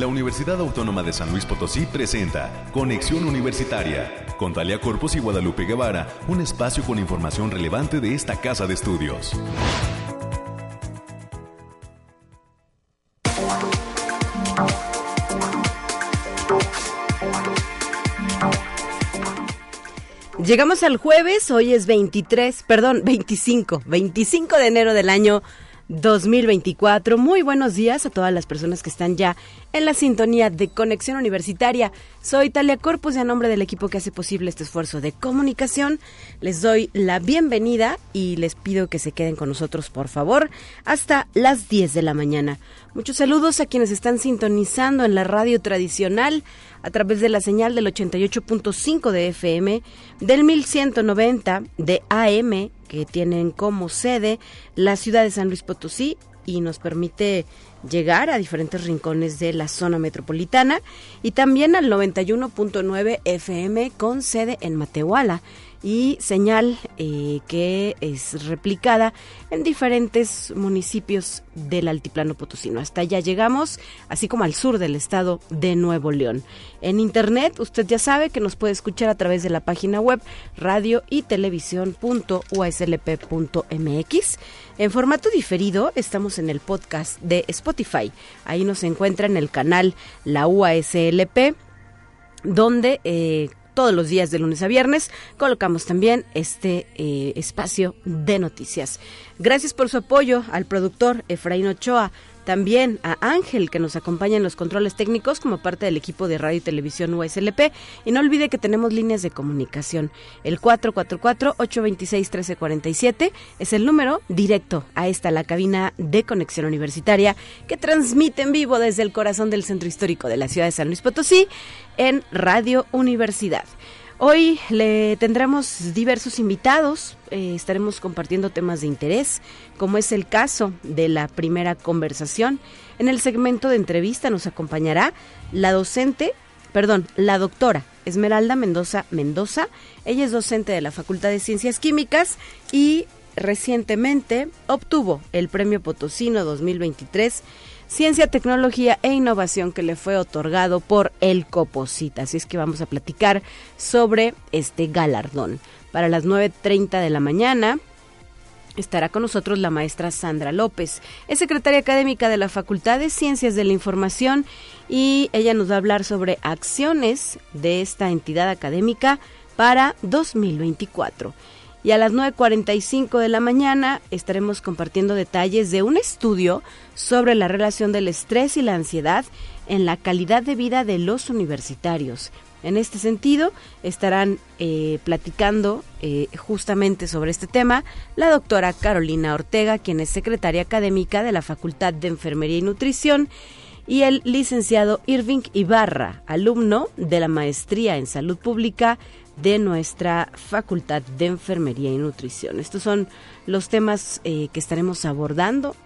la Universidad Autónoma de San Luis Potosí presenta Conexión Universitaria con Talia Corpus y Guadalupe Guevara, un espacio con información relevante de esta casa de estudios. Llegamos al jueves, hoy es 23, perdón, 25, 25 de enero del año 2024. Muy buenos días a todas las personas que están ya en la sintonía de Conexión Universitaria. Soy Talia Corpus y a nombre del equipo que hace posible este esfuerzo de comunicación, les doy la bienvenida y les pido que se queden con nosotros, por favor, hasta las 10 de la mañana. Muchos saludos a quienes están sintonizando en la radio tradicional a través de la señal del 88.5 de FM, del 1190 de AM, que tienen como sede la ciudad de San Luis Potosí y nos permite llegar a diferentes rincones de la zona metropolitana y también al 91.9 FM con sede en Matehuala y señal eh, que es replicada en diferentes municipios del altiplano potosino. Hasta allá llegamos, así como al sur del estado de Nuevo León. En internet, usted ya sabe que nos puede escuchar a través de la página web radio y televisión.uslp.mx. En formato diferido, estamos en el podcast de Spotify. Ahí nos encuentra en el canal La UASLP donde eh, todos los días de lunes a viernes colocamos también este eh, espacio de noticias. Gracias por su apoyo al productor Efraín Ochoa, también a Ángel que nos acompaña en los controles técnicos como parte del equipo de radio y televisión USLP y no olvide que tenemos líneas de comunicación. El 444-826-1347 es el número directo a esta la cabina de conexión universitaria que transmite en vivo desde el corazón del centro histórico de la ciudad de San Luis Potosí en Radio Universidad. Hoy le tendremos diversos invitados, eh, estaremos compartiendo temas de interés, como es el caso de la primera conversación. En el segmento de entrevista nos acompañará la docente, perdón, la doctora Esmeralda Mendoza Mendoza. Ella es docente de la Facultad de Ciencias Químicas y recientemente obtuvo el Premio Potosino 2023 Ciencia, Tecnología e Innovación que le fue otorgado por el Coposita. Así es que vamos a platicar sobre este galardón. Para las 9.30 de la mañana estará con nosotros la maestra Sandra López. Es secretaria académica de la Facultad de Ciencias de la Información y ella nos va a hablar sobre acciones de esta entidad académica para 2024 y a las 9.45 de la mañana estaremos compartiendo detalles de un estudio sobre la relación del estrés y la ansiedad en la calidad de vida de los universitarios. En este sentido, estarán eh, platicando eh, justamente sobre este tema la doctora Carolina Ortega, quien es secretaria académica de la Facultad de Enfermería y Nutrición, y el licenciado Irving Ibarra, alumno de la Maestría en Salud Pública de nuestra Facultad de Enfermería y Nutrición. Estos son los temas eh, que estaremos abordando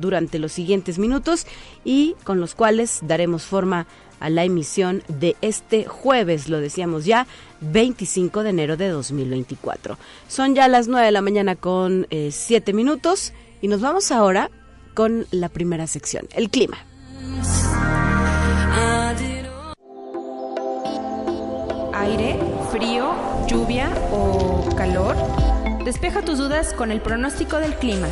durante los siguientes minutos y con los cuales daremos forma a la emisión de este jueves, lo decíamos ya, 25 de enero de 2024. Son ya las 9 de la mañana con 7 eh, minutos y nos vamos ahora con la primera sección, el clima. Aire frío, lluvia o calor? Despeja tus dudas con el pronóstico del clima.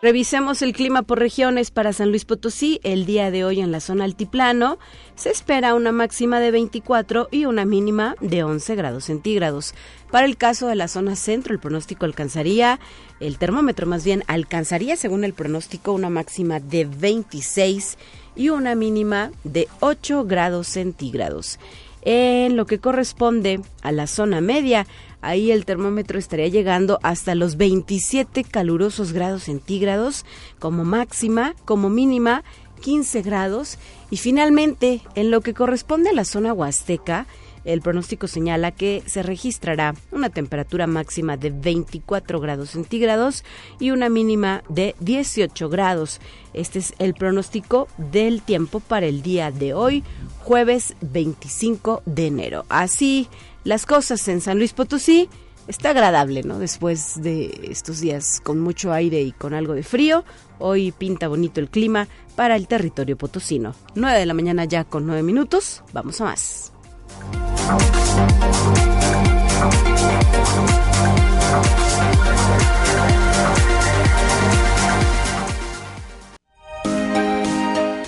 Revisemos el clima por regiones para San Luis Potosí. El día de hoy en la zona altiplano se espera una máxima de 24 y una mínima de 11 grados centígrados. Para el caso de la zona centro, el pronóstico alcanzaría, el termómetro más bien alcanzaría según el pronóstico una máxima de 26 y una mínima de 8 grados centígrados. En lo que corresponde a la zona media, ahí el termómetro estaría llegando hasta los 27 calurosos grados centígrados como máxima, como mínima 15 grados. Y finalmente, en lo que corresponde a la zona huasteca, el pronóstico señala que se registrará una temperatura máxima de 24 grados centígrados y una mínima de 18 grados. Este es el pronóstico del tiempo para el día de hoy, jueves 25 de enero. Así las cosas en San Luis Potosí. está agradable, ¿no? Después de estos días con mucho aire y con algo de frío, hoy pinta bonito el clima para el territorio potosino. 9 de la mañana ya con 9 minutos, vamos a más.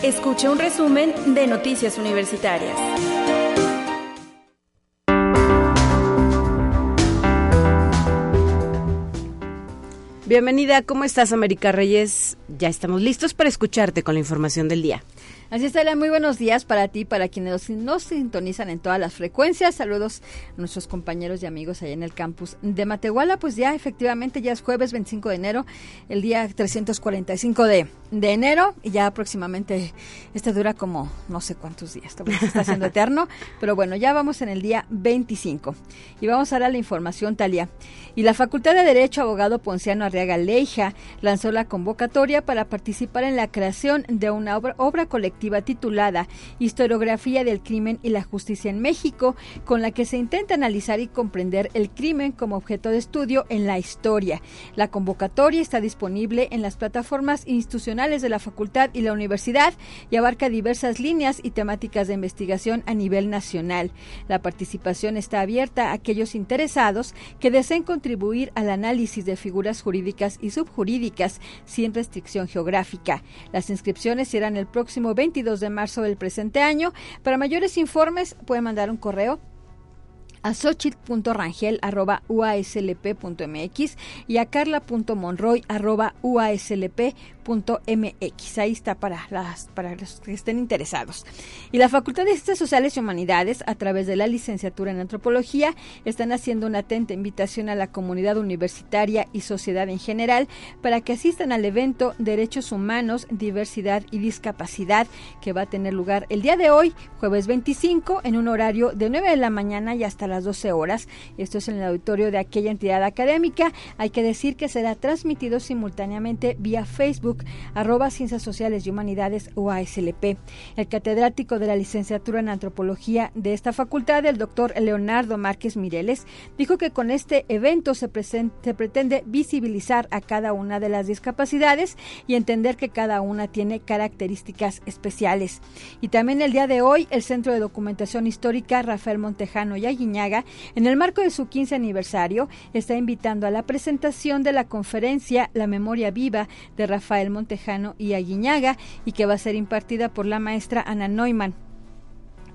Escuche un resumen de Noticias Universitarias. Bienvenida, ¿cómo estás América Reyes? Ya estamos listos para escucharte con la información del día. Así está, muy buenos días para ti, para quienes nos sintonizan en todas las frecuencias. Saludos a nuestros compañeros y amigos allá en el campus de Matehuala. Pues ya efectivamente ya es jueves 25 de enero, el día 345 de, de enero y ya próximamente este dura como no sé cuántos días, se está haciendo eterno, pero bueno, ya vamos en el día 25 y vamos a dar la información, Talia. Y la Facultad de Derecho Abogado Ponciano Arriaga Leija lanzó la convocatoria para participar en la creación de una obra, obra colectiva titulada Historiografía del Crimen y la Justicia en México, con la que se intenta analizar y comprender el crimen como objeto de estudio en la historia. La convocatoria está disponible en las plataformas institucionales de la facultad y la universidad y abarca diversas líneas y temáticas de investigación a nivel nacional. La participación está abierta a aquellos interesados que deseen contribuir al análisis de figuras jurídicas y subjurídicas sin restricción geográfica. Las inscripciones serán el próximo 22 de marzo del presente año. Para mayores informes pueden mandar un correo a xochitl.rangel.uaslp.mx y a carla.monroy.uaslp.mx. Ahí está para, las, para los que estén interesados. Y la Facultad de Ciencias Sociales y Humanidades, a través de la licenciatura en Antropología, están haciendo una atenta invitación a la comunidad universitaria y sociedad en general para que asistan al evento Derechos Humanos, Diversidad y Discapacidad que va a tener lugar el día de hoy, jueves 25, en un horario de 9 de la mañana y hasta las 12 horas. Esto es en el auditorio de aquella entidad académica. Hay que decir que será transmitido simultáneamente vía Facebook, arroba Ciencias Sociales y Humanidades UASLP. El catedrático de la licenciatura en Antropología de esta facultad, el doctor Leonardo Márquez Mireles, dijo que con este evento se, se pretende visibilizar a cada una de las discapacidades y entender que cada una tiene características especiales. Y también el día de hoy, el Centro de Documentación Histórica Rafael Montejano y En el marco de su 15 aniversario, está invitando a la presentación de la conferencia La Memoria Viva de Rafael Montejano y Aguiñaga y que va a ser impartida por la maestra Ana Neumann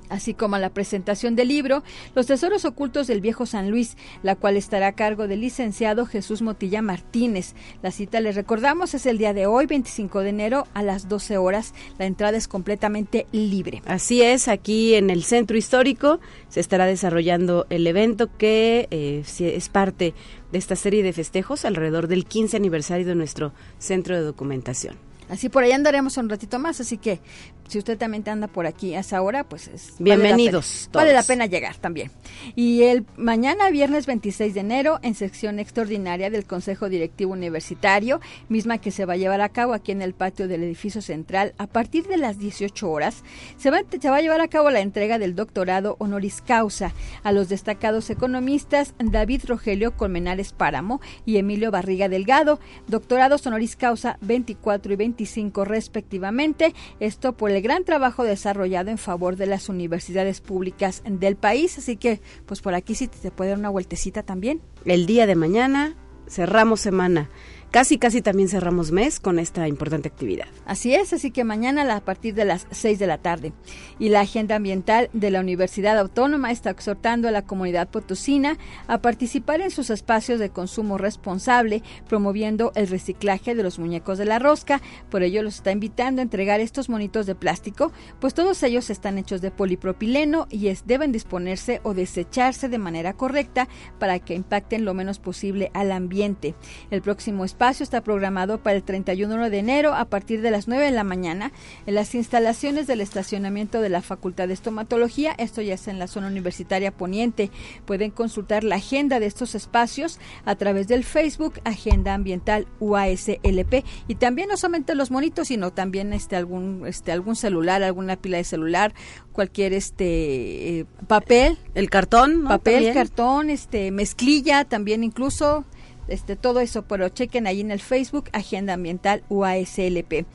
así como la presentación del libro Los Tesoros Ocultos del Viejo San Luis, la cual estará a cargo del licenciado Jesús Motilla Martínez. La cita, les recordamos, es el día de hoy, 25 de enero, a las 12 horas. La entrada es completamente libre. Así es, aquí en el Centro Histórico se estará desarrollando el evento que eh, es parte de esta serie de festejos alrededor del 15 aniversario de nuestro Centro de Documentación. Así por ahí andaremos un ratito más, así que si usted también anda por aquí a esa hora, pues es, bienvenidos. Vale la, pena, llegar también. Y el mañana, viernes 26 de enero, en sección extraordinaria del Consejo Directivo Universitario, misma que se va a llevar a cabo aquí en el patio del edificio central a partir de las 18 horas, se va, se va a llevar a cabo la entrega del doctorado honoris causa a los destacados economistas David Rogelio Colmenares Páramo y Emilio Barriga Delgado, doctorados honoris causa 24 y 25 respectivamente. Esto por el gran trabajo desarrollado en favor de las universidades públicas del país. Así que, pues por aquí sí te puede dar una vueltecita también. El día de mañana cerramos semana casi casi también cerramos mes con esta importante actividad. Así es, así que mañana a partir de las 6 de la tarde. Y la agenda ambiental de la Universidad Autónoma está exhortando a la comunidad potosina a participar en sus espacios de consumo responsable, promoviendo el reciclaje de los muñecos de la rosca. Por ello los está invitando a entregar estos monitos de plástico, pues todos ellos están hechos de polipropileno y deben disponerse o desecharse de manera correcta para que impacten lo menos posible al ambiente. El próximo está programado para el 31 de enero a partir de las 9 de la mañana en las instalaciones del estacionamiento de la Facultad de Estomatología. Esto ya es en la zona universitaria poniente. Pueden consultar la agenda de estos espacios a través del Facebook Agenda Ambiental UASLP y también no solamente los monitos, sino también este algún este algún celular, alguna pila de celular, cualquier este eh, papel, el cartón, papel, cartón, este mezclilla también incluso este, todo eso, pero chequen ahí en el Facebook Agenda Ambiental UASLP.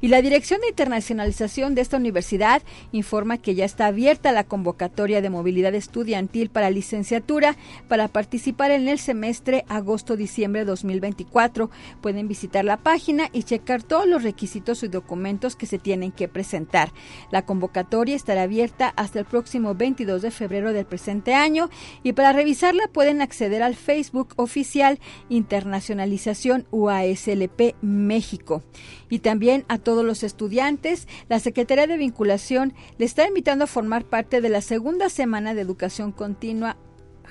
Y la Dirección de Internacionalización de esta universidad informa que ya está abierta la convocatoria de movilidad estudiantil para licenciatura para participar en el semestre agosto-diciembre 2024. Pueden visitar la página y checar todos los requisitos y documentos que se tienen que presentar. La convocatoria estará abierta hasta el próximo 22 de febrero del presente año y para revisarla pueden acceder al Facebook oficial Internacionalización UASLP México. Y también a todos los estudiantes, la Secretaría de Vinculación le está invitando a formar parte de la segunda semana de educación continua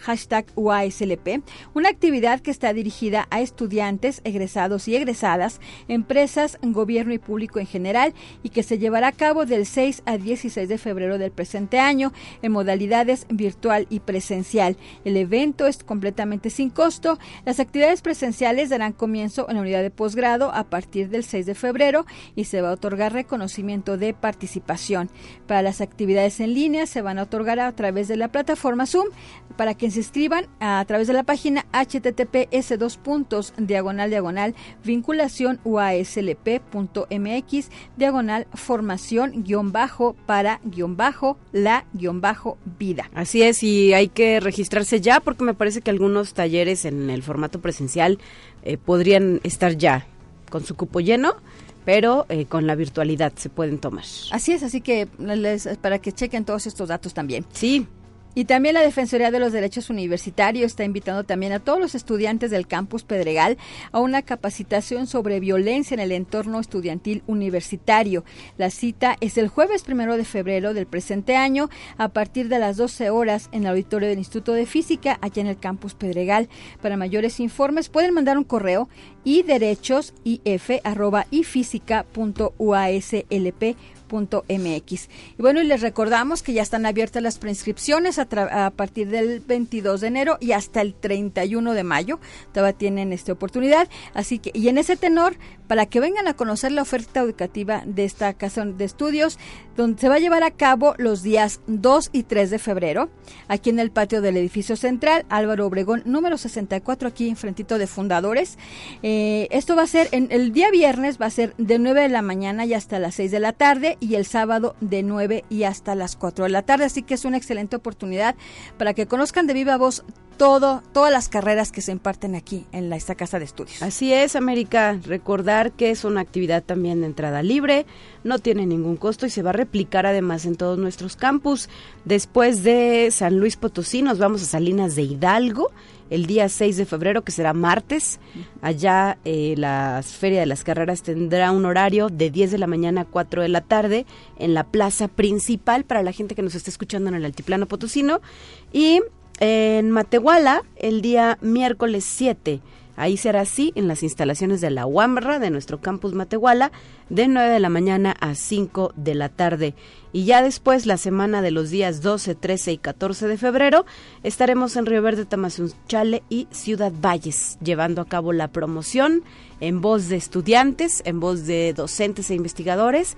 hashtag UASLP, una actividad que está dirigida a estudiantes, egresados y egresadas, empresas, gobierno y público en general y que se llevará a cabo del 6 al 16 de febrero del presente año en modalidades virtual y presencial. El evento es completamente sin costo. Las actividades presenciales darán comienzo en la unidad de posgrado a partir del 6 de febrero y se va a otorgar reconocimiento de participación. Para las actividades en línea se van a otorgar a través de la plataforma Zoom para que se inscriban a través de la página https dos puntos diagonal diagonal vinculación uaslp.mx diagonal formación guion bajo para guion bajo la guion bajo vida. Así es, y hay que registrarse ya porque me parece que algunos talleres en el formato presencial eh, podrían estar ya con su cupo lleno pero eh, con la virtualidad se pueden tomar. Así es, así que les, para que chequen todos estos datos también. Sí. Y también la Defensoría de los Derechos Universitarios está invitando también a todos los estudiantes del campus Pedregal a una capacitación sobre violencia en el entorno estudiantil universitario. La cita es el jueves primero de febrero del presente año a partir de las 12 horas en el auditorio del Instituto de Física allá en el campus Pedregal. Para mayores informes pueden mandar un correo y derechos y bueno, y les recordamos que ya están abiertas las prescripciones a, a, partir del 22 de enero y hasta el 31 de mayo. Todavía tienen esta oportunidad. Así que, y en ese tenor, para que vengan a conocer la oferta educativa de esta casa de estudios, donde se va a llevar a cabo los días 2 y 3 de febrero, aquí en el patio del edificio central, Álvaro Obregón, número 64, aquí enfrentito de Fundadores. Eh, esto va a ser, en, el día viernes va a ser de 9 de la mañana y hasta las 6 de la tarde, y el sábado de 9 y hasta las 4 de la tarde, así que es una excelente oportunidad para que conozcan de viva voz todo, todas las carreras que se imparten aquí en esta casa de estudios. Así es, América. Recordar que es una actividad también de entrada libre, no tiene ningún costo y se va a replicar además en todos nuestros campus. Después de San Luis Potosí nos vamos a Salinas de Hidalgo el día 6 de febrero, que será martes. Allá eh, la Feria de las Carreras tendrá un horario de 10 de la mañana a 4 de la tarde en la plaza principal para la gente que nos está escuchando en el Altiplano Potosino. Y en Matehuala, el día miércoles 7. Ahí será así en las instalaciones de la UAMRA de nuestro campus Matehuala de 9 de la mañana a 5 de la tarde. Y ya después, la semana de los días 12, 13 y 14 de febrero, estaremos en Río Verde, Tamazunchale y Ciudad Valles, llevando a cabo la promoción en voz de estudiantes, en voz de docentes e investigadores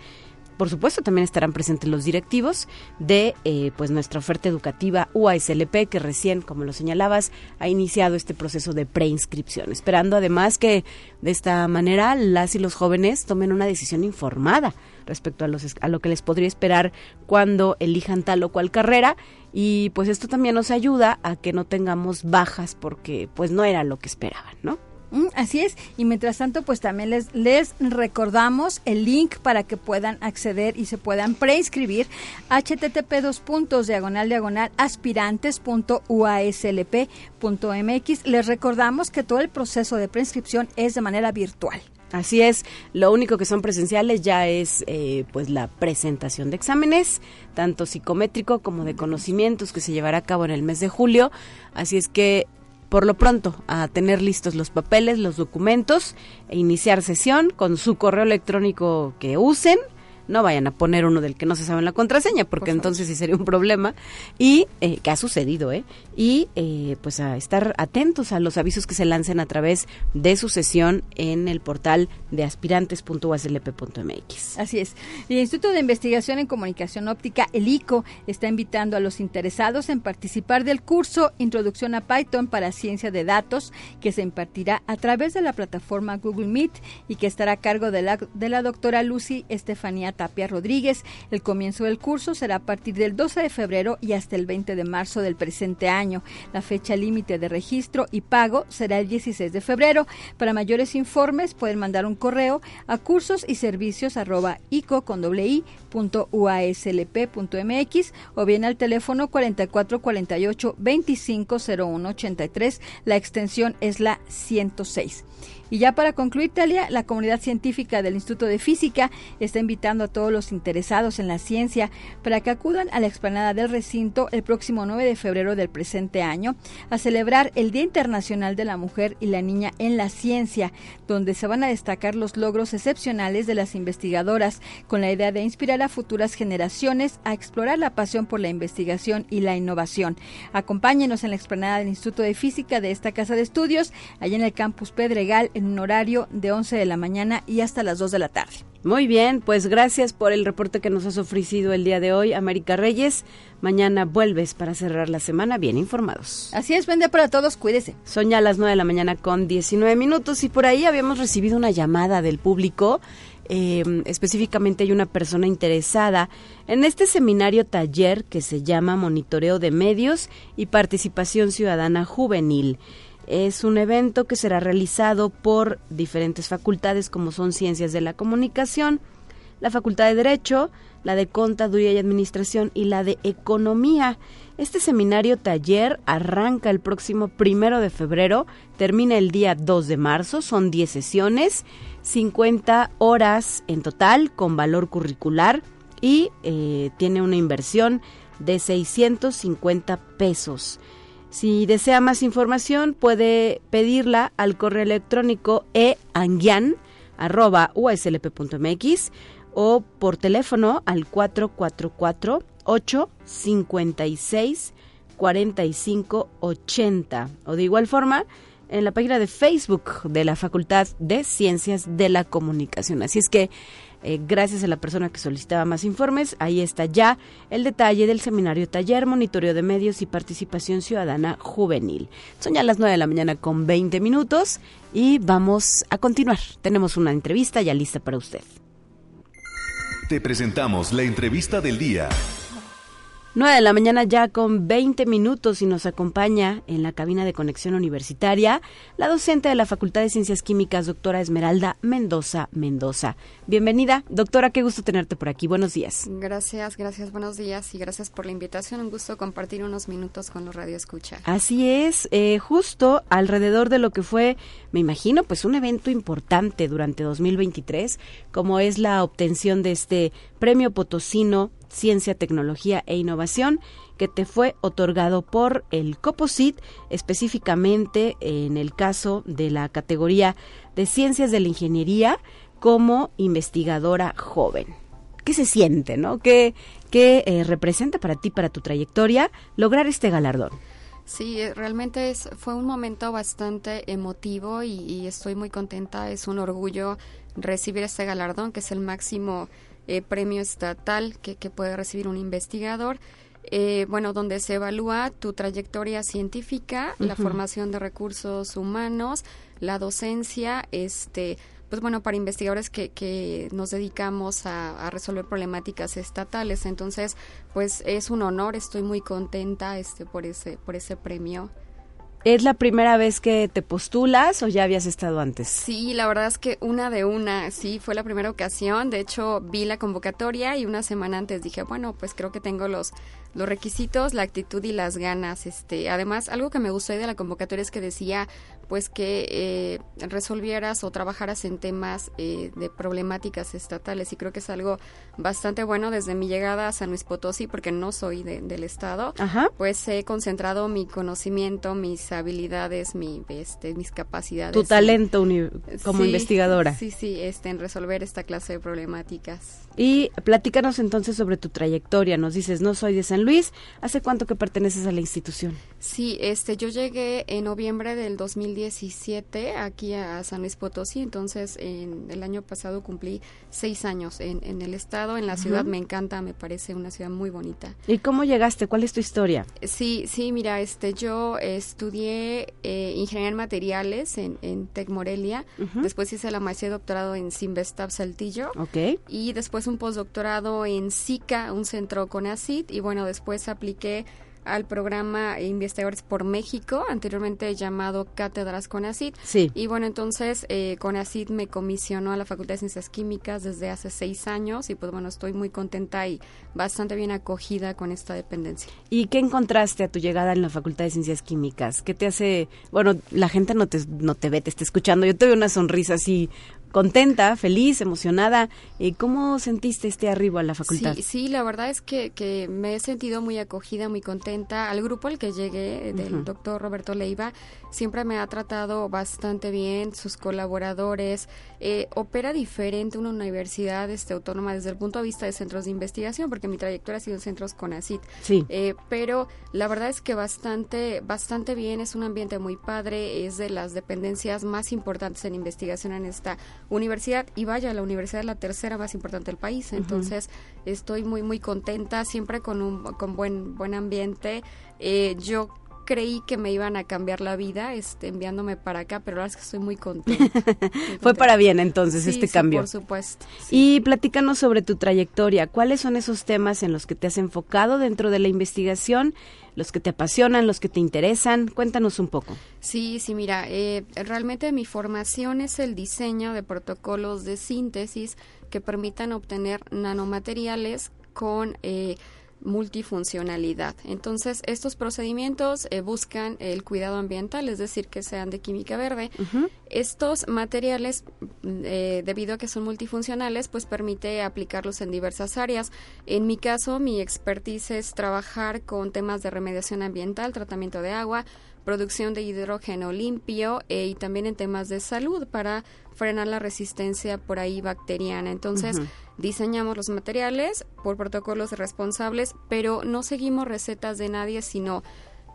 por supuesto, también estarán presentes los directivos de eh, pues nuestra oferta educativa UASLP, que recién, como lo señalabas, ha iniciado este proceso de preinscripción, esperando además que de esta manera las y los jóvenes tomen una decisión informada respecto a, los, a lo que les podría esperar cuando elijan tal o cual carrera y pues esto también nos ayuda a que no tengamos bajas porque pues no era lo que esperaban, ¿no? Mm, así es, y mientras tanto, pues también les, recordamos el link para que puedan acceder y se puedan preinscribir http dos puntos diagonal diagonal aspirantes.uaslp.mx. Les recordamos que todo el proceso de preinscripción es de manera virtual. Así es, lo único que son presenciales ya es eh, pues la presentación de exámenes, tanto psicométrico como de conocimientos que se llevará a cabo en el mes de julio. Así es que por lo pronto a tener listos los papeles, los documentos e iniciar sesión con su correo electrónico que usen no vayan a poner uno del que no se sabe la contraseña, porque entonces sí sería un problema. Y eh, que ha sucedido, ¿eh? Y eh, pues a estar atentos a los avisos que se lancen a través de su sesión en el portal de aspirantes.uslp.mx. Así es. El Instituto de Investigación en Comunicación Óptica, el ICO, está invitando a los interesados en participar del curso Introducción a Python para Ciencia de Datos, que se impartirá a través de la plataforma Google Meet y que estará a cargo de la, de la doctora Lucy Estefanía Tapia Rodríguez. El comienzo del curso será a partir del 12 de febrero y hasta el 20 de marzo del presente año. La fecha límite de registro y pago será el 16 de febrero. Para mayores informes pueden mandar un correo a cursos y servicios arroba ico con doble o bien al teléfono 4448 250183. La extensión es la 106. Y ya para concluir, Talia, la comunidad científica del Instituto de Física está invitando a todos los interesados en la ciencia para que acudan a la explanada del recinto el próximo 9 de febrero del presente año a celebrar el Día Internacional de la Mujer y la Niña en la Ciencia, donde se van a destacar los logros excepcionales de las investigadoras con la idea de inspirar a futuras generaciones a explorar la pasión por la investigación y la innovación. Acompáñenos en la explanada del Instituto de Física de esta casa de estudios, allá en el campus Pedregal, en un horario de 11 de la mañana y hasta las 2 de la tarde. Muy bien, pues gracias por el reporte que nos has ofrecido el día de hoy, América Reyes. Mañana vuelves para cerrar la semana bien informados. Así es, vende para todos, cuídese. Son ya las 9 de la mañana con 19 minutos y por ahí habíamos recibido una llamada del público. Eh, específicamente hay una persona interesada en este seminario taller que se llama Monitoreo de Medios y Participación Ciudadana Juvenil. Es un evento que será realizado por diferentes facultades como son Ciencias de la Comunicación, la Facultad de Derecho, la de Contaduría y Administración y la de Economía. Este seminario taller arranca el próximo primero de febrero, termina el día 2 de marzo, son 10 sesiones, 50 horas en total con valor curricular y eh, tiene una inversión de 650 pesos. Si desea más información, puede pedirla al correo electrónico eanguian.uslp.mx o por teléfono al 444-856-4580. O de igual forma, en la página de Facebook de la Facultad de Ciencias de la Comunicación. Así es que eh, gracias a la persona que solicitaba más informes, ahí está ya el detalle del seminario taller, monitoreo de medios y participación ciudadana juvenil. Son ya las 9 de la mañana con 20 minutos y vamos a continuar. Tenemos una entrevista ya lista para usted. Te presentamos la entrevista del día. 9 de la mañana ya con 20 minutos y nos acompaña en la cabina de conexión universitaria la docente de la Facultad de Ciencias Químicas, doctora Esmeralda Mendoza Mendoza. Bienvenida, doctora, qué gusto tenerte por aquí. Buenos días. Gracias, gracias, buenos días y gracias por la invitación. Un gusto compartir unos minutos con los Radio Escucha. Así es, eh, justo alrededor de lo que fue, me imagino, pues un evento importante durante 2023, como es la obtención de este premio potosino Ciencia, Tecnología e Innovación que te fue otorgado por el COPOSIT, específicamente en el caso de la categoría de Ciencias de la Ingeniería como investigadora joven. ¿Qué se siente, no? ¿Qué, qué eh, representa para ti, para tu trayectoria, lograr este galardón? Sí, eh, realmente es, fue un momento bastante emotivo y, y, estoy muy contenta. Es un orgullo recibir este galardón, que es el máximo eh, premio estatal que, que, puede recibir un investigador. Eh, bueno, donde se evalúa tu trayectoria científica, la formación de recursos humanos, la docencia, este, pues bueno, para investigadores que, que nos dedicamos a, a, resolver problemáticas estatales. Entonces, pues es un honor, estoy muy contenta este, por, ese, por ese premio. ¿Es la primera vez que te postulas o ya habías estado antes? Sí, la verdad es que una de una, sí, fue la primera ocasión. De hecho, vi la convocatoria y una semana antes dije, bueno, pues creo que tengo los los requisitos, la actitud y las ganas. Este, además, algo que me gustó de la convocatoria es que decía, pues que eh, resolvieras o trabajaras en temas eh, de problemáticas estatales y creo que es algo bastante bueno desde mi llegada a San Luis Potosí porque no soy de, del estado, Ajá. pues he concentrado mi conocimiento, mis habilidades, mi, este, mis capacidades. Tu talento como investigadora. Sí, sí, este, en resolver esta clase de problemáticas. Y platícanos entonces sobre tu trayectoria. Nos dices, no soy de San Luis. ¿Hace cuánto que perteneces a la institución? Sí, este, yo llegué en noviembre del 2017 aquí a San Luis Potosí. Entonces, en el año pasado cumplí seis años en, en el estado, en la ciudad. Me encanta, me parece una ciudad muy bonita. ¿Y cómo llegaste? ¿Cuál es tu historia? Sí, sí, mira, este, yo estudié eh, ingeniería en materiales en, en Tec Morelia. Después hice la maestría y doctorado en Simvestab Saltillo. Ok. Y después un postdoctorado en SICA, un centro con ACID, y bueno, después apliqué al programa Investigadores por México, anteriormente llamado Cátedras CONACID. Sí. Y bueno, entonces eh, CONACID me comisionó a la Facultad de Ciencias Químicas desde hace seis años y pues bueno, estoy muy contenta y bastante bien acogida con esta dependencia. ¿Y qué encontraste a tu llegada en la Facultad de Ciencias Químicas? ¿Qué te hace, bueno, la gente no te, no te ve, te está escuchando, yo te veo una sonrisa así contenta, feliz, emocionada. Eh, ¿Cómo sentiste este arribo a la facultad? Sí, sí, la verdad es que, que me he sentido muy acogida, muy contenta. Al grupo al que llegué, eh, del doctor Roberto Leiva, siempre me ha tratado bastante bien, sus colaboradores. Eh, opera diferente una universidad este, autónoma desde el punto de vista de centros de investigación, porque mi trayectoria ha sido en centros con ACID. Sí. pero la verdad es que bastante, bastante bien, es un ambiente muy padre, es de las dependencias más importantes en investigación en esta universidad y vaya, la universidad es la tercera más importante del país, entonces estoy muy muy contenta, siempre con un con buen buen ambiente. Eh, yo creí que me iban a cambiar la vida este, enviándome para acá, pero la verdad es que estoy muy contenta. Fue para bien entonces este sí, cambio. por supuesto. Y platícanos sobre tu trayectoria. ¿Cuáles son esos temas en los que te has enfocado dentro de la investigación? los que te apasionan, los que te interesan. Cuéntanos un poco. Sí, sí, mira, eh, realmente mi formación es el diseño de protocolos de síntesis que permitan obtener nanomateriales con eh, multifuncionalidad. Entonces, estos procedimientos eh, buscan el cuidado ambiental, es decir, que sean de química verde. Estos materiales, eh, debido a que son multifuncionales, pues permite aplicarlos en diversas áreas. En mi caso, mi expertise es trabajar con temas de remediación ambiental, tratamiento de agua, producción de hidrógeno limpio eh, y también en temas de salud para frenar la resistencia por ahí bacteriana. Entonces, diseñamos los materiales por protocolos responsables, pero no seguimos recetas de nadie, sino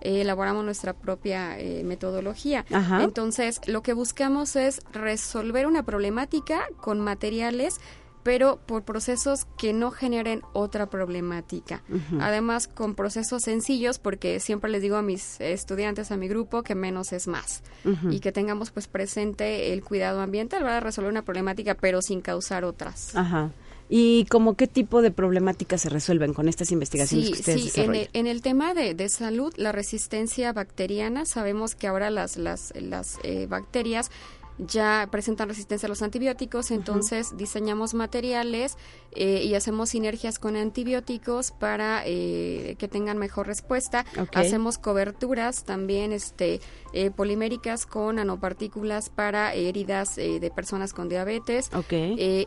eh, elaboramos nuestra propia eh, metodología. Entonces, lo que buscamos es resolver una problemática con materiales pero por procesos que no generen otra problemática. Además, con procesos sencillos, porque siempre les digo a mis estudiantes, a mi grupo, que menos es más. Y que tengamos pues presente el cuidado ambiental, para resolver una problemática, pero sin causar otras. Ajá. ¿Y como qué tipo de problemáticas se resuelven con estas investigaciones que ustedes sí, en el, en el, tema de, de, salud, la resistencia bacteriana, sabemos que ahora las, las, las eh, bacterias ya presentan resistencia a los antibióticos, entonces diseñamos materiales eh, y hacemos sinergias con antibióticos para eh, que tengan mejor respuesta. Hacemos coberturas también este, eh, poliméricas con nanopartículas para heridas de personas con diabetes.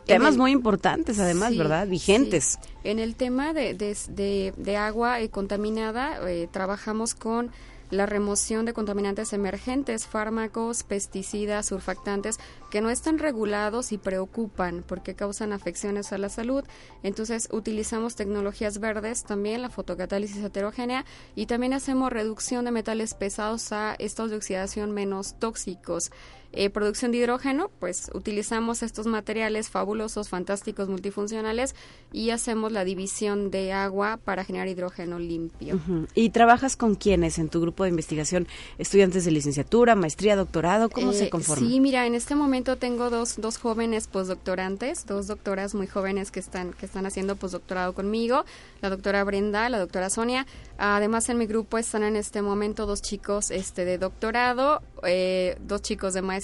Temas muy importantes además, ¿verdad? Vigentes. En el tema de, de, de agua contaminada, trabajamos con la remoción de contaminantes emergentes, fármacos, pesticidas, surfactantes, que no están regulados y preocupan porque causan afecciones a la salud. Entonces utilizamos tecnologías verdes, también la fotocatálisis heterogénea y también hacemos reducción de metales pesados a estados de oxidación menos tóxicos. Eh, producción de hidrógeno, pues utilizamos estos materiales fabulosos, fantásticos, multifuncionales y hacemos la división de agua para generar hidrógeno limpio. ¿Y trabajas con quiénes en tu grupo de investigación? ¿Estudiantes de licenciatura, maestría, doctorado? ¿Cómo se eh, conforma? Sí, mira, en este momento tengo dos, dos jóvenes postdoctorantes, dos doctoras muy jóvenes que están, que están haciendo postdoctorado conmigo, la doctora Brenda, la doctora Sonia. Además, en mi grupo están en este momento dos chicos este, de doctorado, eh, dos chicos de maestría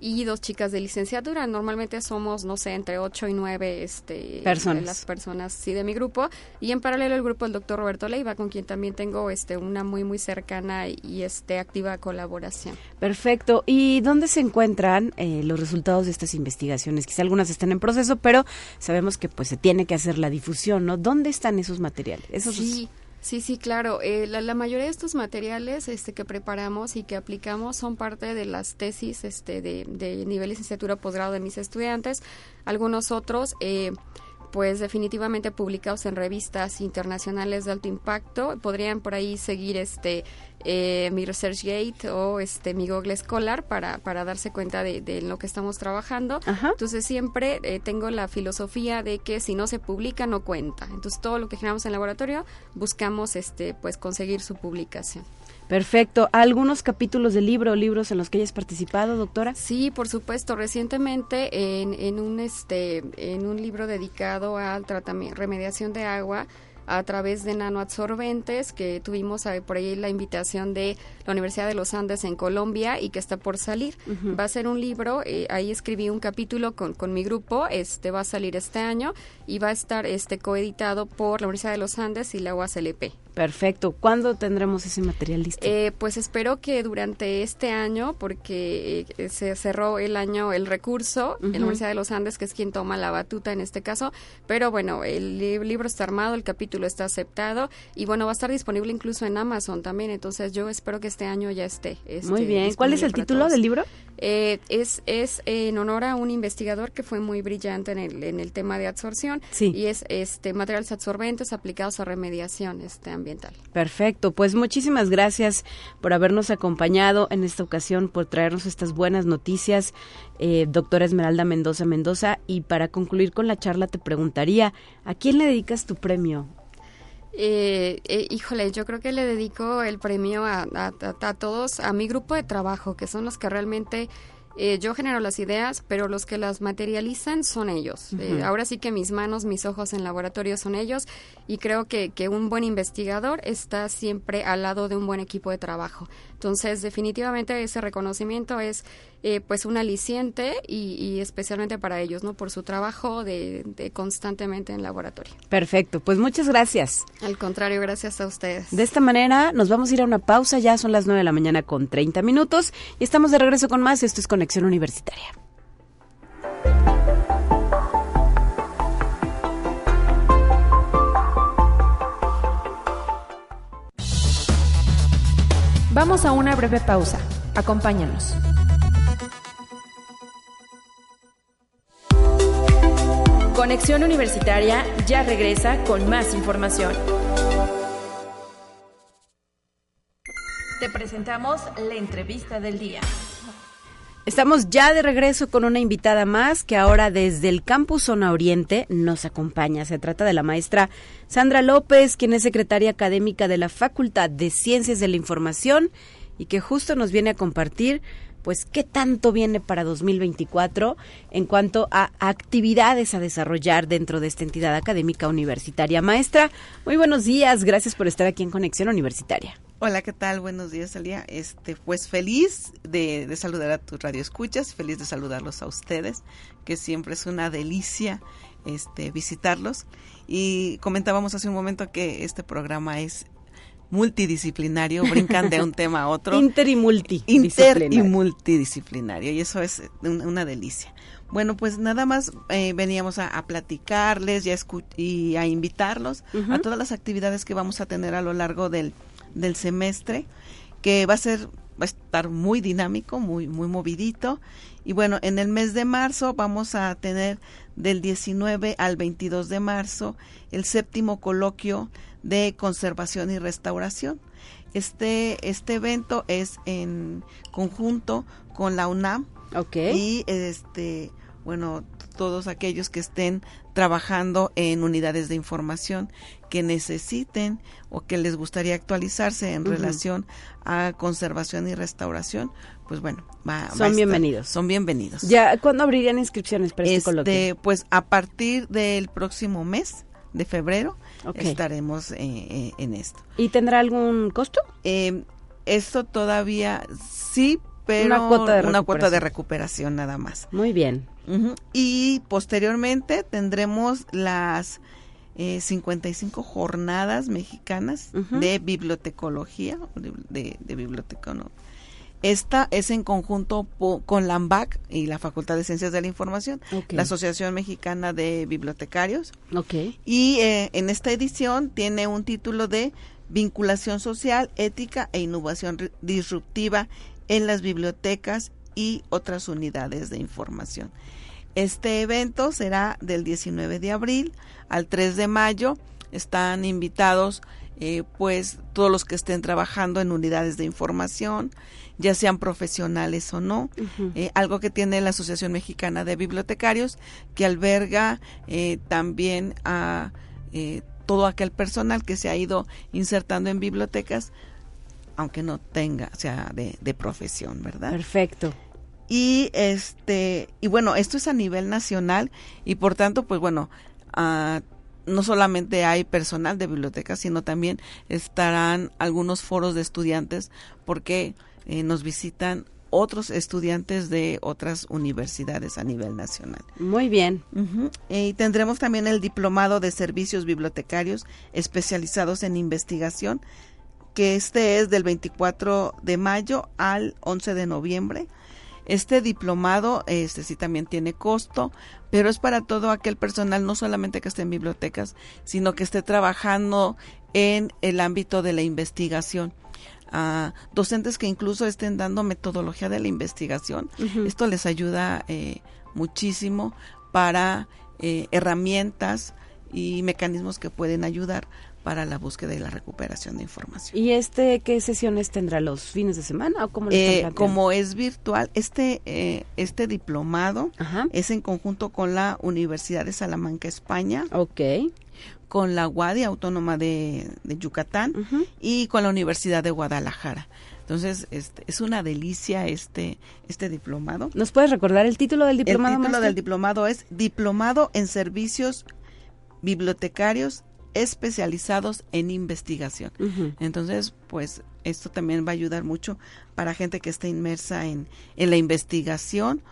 y dos chicas de licenciatura. Normalmente somos, no sé, entre ocho y nueve este, personas. las personas sí, de mi grupo. Y en paralelo el grupo del doctor Roberto Leiva, con quien también tengo este, una muy, muy cercana y este, activa colaboración. Perfecto. ¿Y dónde se encuentran eh, los resultados de estas investigaciones? Quizá algunas estén en proceso, pero sabemos que pues se tiene que hacer la difusión, ¿no? ¿Dónde están esos materiales? Esos sí. Sí, sí, claro. Eh, la, la, mayoría de estos materiales este, que preparamos y que aplicamos son parte de las tesis este, de, de nivel licenciatura posgrado de mis estudiantes. Algunos otros, eh, pues definitivamente publicados en revistas internacionales de alto impacto. Podrían por ahí seguir este eh, mi ResearchGate o este mi Google Scholar para, para darse cuenta de, lo que estamos trabajando. Entonces siempre eh, tengo la filosofía de que si no se publica no cuenta. Entonces todo lo que generamos en laboratorio buscamos este pues conseguir su publicación. Perfecto. ¿Algunos capítulos del libro o libros en los que hayas participado, doctora? Sí, por supuesto. Recientemente en, en un este en un libro dedicado al tratamiento remediación de agua a través de nanoabsorbentes, que tuvimos por ahí la invitación de la Universidad de los Andes en Colombia y que está por salir. Va a ser un libro, eh, ahí escribí un capítulo con, con mi grupo, este va a salir este año y va a estar este coeditado por la Universidad de los Andes y la UASLP. Perfecto. ¿Cuándo tendremos ese material listo? Eh, pues espero que durante este año, porque eh, se cerró el año el recurso en la Universidad de los Andes, que es quien toma la batuta en este caso. Pero bueno, el libro está armado, el capítulo está aceptado y bueno, va a estar disponible incluso en Amazon también. Entonces yo espero que este año ya esté. Muy bien. ¿Cuál es el título del libro? Eh, es, es en honor a un investigador que fue muy brillante en el, en el tema de absorción y es este materiales absorbentes aplicados a remediación este, ambiental. Perfecto, pues muchísimas gracias por habernos acompañado en esta ocasión, por traernos estas buenas noticias, eh, doctora Esmeralda Mendoza Mendoza. Y para concluir con la charla te preguntaría, ¿a quién le dedicas tu premio? Eh, eh, híjole, yo creo que le dedico el premio a, a, todos, a mi grupo de trabajo, que son los que realmente eh, yo genero las ideas, pero los que las materializan son ellos. Eh, ahora sí que mis manos, mis ojos en laboratorio son ellos y creo que, que un buen investigador está siempre al lado de un buen equipo de trabajo. Entonces, definitivamente ese reconocimiento es eh, pues un aliciente y, especialmente para ellos, ¿no? Por su trabajo de, constantemente en laboratorio. Perfecto, pues muchas gracias. Al contrario, gracias a ustedes. De esta manera nos vamos a ir a una pausa, ya son las 9 de la mañana con 30 minutos y estamos de regreso con más. Esto es Conexión Universitaria. Vamos a una breve pausa. Acompáñanos. Conexión Universitaria ya regresa con más información. Te presentamos la entrevista del día. Estamos ya de regreso con una invitada más que ahora desde el campus Zona Oriente nos acompaña. Se trata de la maestra Sandra López, quien es secretaria académica de la Facultad de Ciencias de la Información y que justo nos viene a compartir pues qué tanto viene para 2024 en cuanto a actividades a desarrollar dentro de esta entidad académica universitaria. Maestra, muy buenos días, gracias por estar aquí en Conexión Universitaria. Hola, ¿qué tal? Buenos días, Alía. Este, pues feliz de, de saludar a tu radio escuchas, feliz de saludarlos a ustedes, que siempre es una delicia este visitarlos. Y comentábamos hace un momento que este programa es multidisciplinario, brincan de un tema a otro. Inter y multi. Inter y multidisciplinario, y eso es una delicia. Bueno, pues nada más eh, veníamos a, platicarles y a, y a invitarlos a todas las actividades que vamos a tener a lo largo del, del semestre, que va a ser va a estar muy dinámico, muy muy movidito. Y bueno, en el mes de marzo vamos a tener del 19 al 22 de marzo el séptimo coloquio de conservación y restauración. Este, este evento es en conjunto con la UNAM y este bueno todos aquellos que estén trabajando en unidades de información que necesiten o que les gustaría actualizarse en relación a conservación y restauración, pues bueno, va, son bienvenidos. Son bienvenidos. Ya, ¿cuándo abrirían inscripciones para este, este coloquio? Pues a partir del próximo mes de febrero estaremos eh, eh, en esto. ¿Y tendrá algún costo? Eh, esto todavía sí, pero una cuota, de una cuota de recuperación nada más. Muy bien. Y posteriormente tendremos las eh, 55 jornadas mexicanas de bibliotecología, de, de, esta es en conjunto con la AMBAC y la Facultad de Ciencias de la Información, la Asociación Mexicana de Bibliotecarios. Okay. Y eh, en esta edición tiene un título de vinculación social, ética e innovación disruptiva en las bibliotecas y otras unidades de información. Este evento será del 19 de abril al 3 de mayo. Están invitados eh, pues todos los que estén trabajando en unidades de información, ya sean profesionales o no. Eh, algo que tiene la Asociación Mexicana de Bibliotecarios, que alberga eh, también a todo aquel personal que se ha ido insertando en bibliotecas, aunque no tenga, sea, de, de profesión, ¿verdad? Perfecto. Y este, y bueno, esto es a nivel nacional y por tanto, pues bueno, uh, no solamente hay personal de bibliotecas, sino también estarán algunos foros de estudiantes porque eh, nos visitan otros estudiantes de otras universidades a nivel nacional. Muy bien. Y tendremos también el diplomado de servicios bibliotecarios especializados en investigación, que este es del 24 de mayo al 11 de noviembre. Este diplomado, este sí también tiene costo, pero es para todo aquel personal, no solamente que esté en bibliotecas, sino que esté trabajando en el ámbito de la investigación. a docentes que incluso estén dando metodología de la investigación. Esto les ayuda eh, muchísimo para eh, herramientas y mecanismos que pueden ayudar para la búsqueda y la recuperación de información. ¿Y este qué sesiones tendrá los fines de semana o cómo eh, Como es virtual, este eh, este diplomado es en conjunto con la Universidad de Salamanca, España. Ok. Con la UADI Autónoma de, Yucatán y con la Universidad de Guadalajara. Entonces, este, es una delicia este, este diplomado. ¿Nos puedes recordar el título del diplomado? El título del diplomado es Diplomado en Servicios Bibliotecarios especializados en investigación. Entonces, pues esto también va a ayudar mucho para gente que esté inmersa en, en la investigación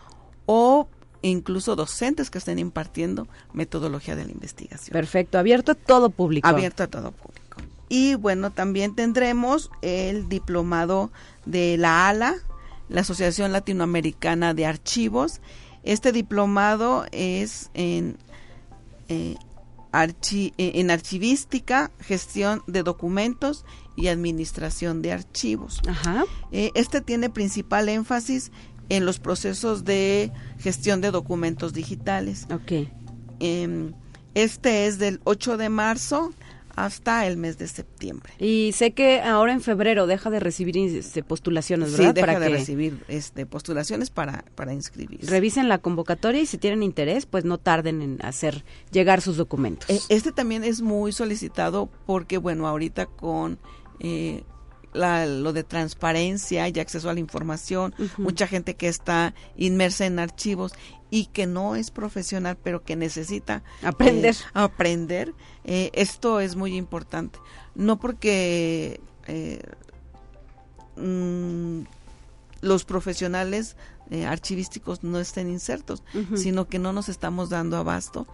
o incluso docentes que estén impartiendo metodología de la investigación. Perfecto, abierto a todo público. Abierto a todo público. Y bueno, también tendremos el diplomado de la ALA, la Asociación Latinoamericana de Archivos. Este diplomado es en eh, eh, en archivística, gestión de documentos y administración de archivos. Eh, este tiene principal énfasis en los procesos de gestión de documentos digitales. Okay. Em, este es del 8 de marzo hasta el mes de septiembre. Y sé que ahora en febrero deja de recibir este, postulaciones, ¿verdad? Sí, deja de recibir este, postulaciones para, para inscribirse. Revisen la convocatoria y si tienen interés, pues no tarden en hacer llegar sus documentos. E, este también es muy solicitado porque, bueno, ahorita con... Eh, lo de transparencia y acceso a la información, mucha gente que está inmersa en archivos y que no es profesional, pero que necesita aprender. Eh, aprender. Eh, esto es muy importante. No porque eh, mm, los profesionales archivísticos no estén insertos, sino que no nos estamos dando abasto.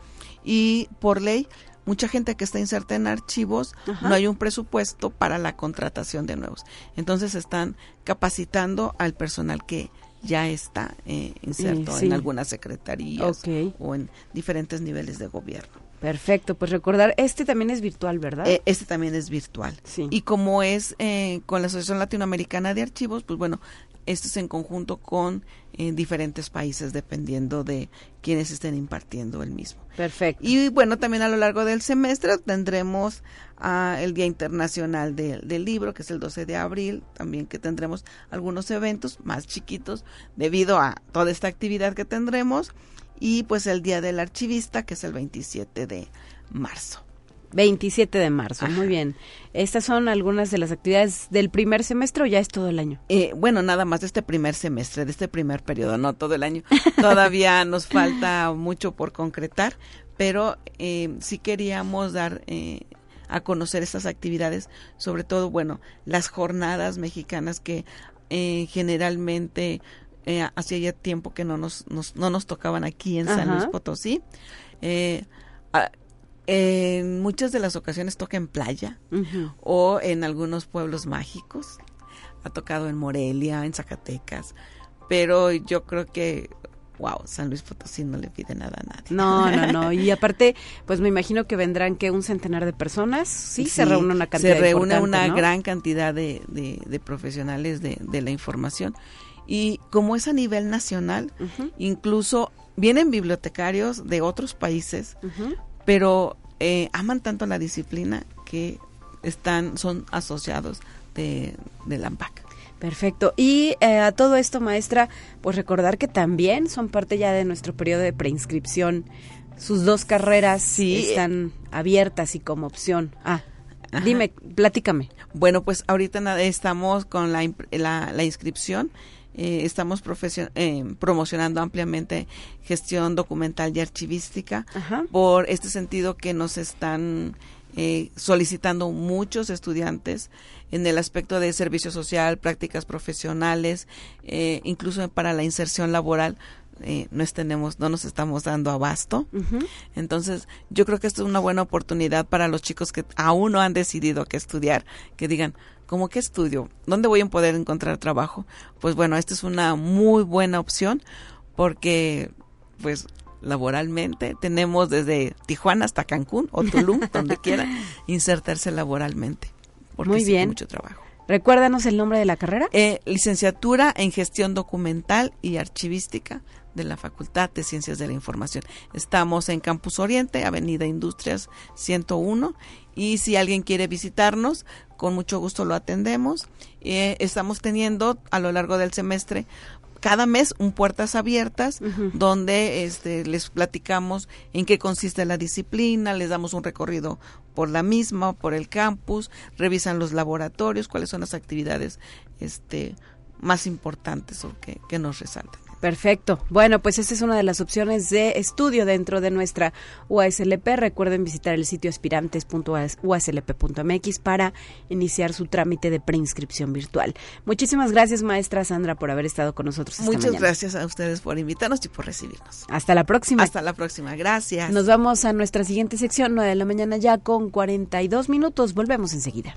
Y por ley, mucha gente que está inserta en archivos, no hay un presupuesto para la contratación de nuevos. Entonces están capacitando al personal que ya está eh, inserto en algunas secretarías o en diferentes niveles de gobierno. Perfecto, pues recordar, este también es virtual, ¿verdad? Eh, este también es virtual. Sí. Y como es eh, con la Asociación Latinoamericana de Archivos, pues bueno, esto es en conjunto con diferentes países dependiendo de quienes estén impartiendo el mismo. Perfecto. Y bueno, también a lo largo del semestre tendremos el Día Internacional del Libro, que es el 12 de abril, también que tendremos algunos eventos más chiquitos debido a toda esta actividad que tendremos, y pues el Día del Archivista, que es el 27 de marzo. 27 de marzo, muy bien. ¿Estas son algunas de las actividades del primer semestre o ya es todo el año? Eh, bueno, nada más de este primer semestre, de este primer periodo, no todo el año. Todavía nos falta mucho por concretar, pero eh, sí queríamos dar eh, a conocer estas actividades, sobre todo, bueno, las jornadas mexicanas que eh, generalmente eh, hacía ya tiempo que no nos, no nos tocaban aquí en San Luis Potosí. Eh, en muchas de las ocasiones toca en playa o en algunos pueblos mágicos. Ha tocado en Morelia, en Zacatecas, pero yo creo que wow, San Luis Potosí no le pide nada a nadie. No, no, no. Y aparte, pues me imagino que vendrán que un centenar de personas, sí, se reúne una cantidad Se reúne una gran cantidad de, de, profesionales de, de, la información. Y como es a nivel nacional, incluso vienen bibliotecarios de otros países, pero eh, aman tanto la disciplina que están, son asociados de, de la AMPAC. Perfecto. Y eh, a todo esto, maestra, pues recordar que también son parte ya de nuestro periodo de preinscripción. Sus dos carreras sí. están abiertas y como opción. Ah, dime, platícame. Bueno, pues ahorita estamos con la, la, inscripción. Eh, estamos eh, promocionando ampliamente gestión documental y archivística por este sentido que nos están eh, solicitando muchos estudiantes en el aspecto de servicio social, prácticas profesionales, eh, incluso para la inserción laboral. Eh, no tenemos, no nos estamos dando abasto. Entonces, yo creo que esto es una buena oportunidad para los chicos que aún no han decidido qué estudiar, que digan, ¿cómo qué estudio? ¿Dónde voy a poder encontrar trabajo? Pues bueno, esta es una muy buena opción porque pues laboralmente. Tenemos desde Tijuana hasta Cancún o Tulum, donde quiera, insertarse laboralmente. Porque Muy bien. mucho trabajo. Recuérdanos el nombre de la carrera. Eh, licenciatura en Gestión Documental y Archivística de la Facultad de Ciencias de la Información. Estamos en Campus Oriente, Avenida Industrias 101. Y si alguien quiere visitarnos, con mucho gusto lo atendemos. Eh, estamos teniendo a lo largo del semestre cada mes un puertas abiertas donde este, les platicamos en qué consiste la disciplina, les damos un recorrido por la misma, por el campus, revisan los laboratorios, cuáles son las actividades este, más importantes o que, que nos resaltan. Perfecto. Bueno, pues esta es una de las opciones de estudio dentro de nuestra UASLP. Recuerden visitar el sitio aspirantes.uaslp.mx para iniciar su trámite de preinscripción virtual. Muchísimas gracias, maestra Sandra, por haber estado con nosotros. Esta Muchas gracias a ustedes por invitarnos y por recibirnos. Hasta la próxima. Hasta la próxima. Gracias. Nos vamos a nuestra siguiente sección, 9 de la mañana ya con 42 minutos. Volvemos enseguida.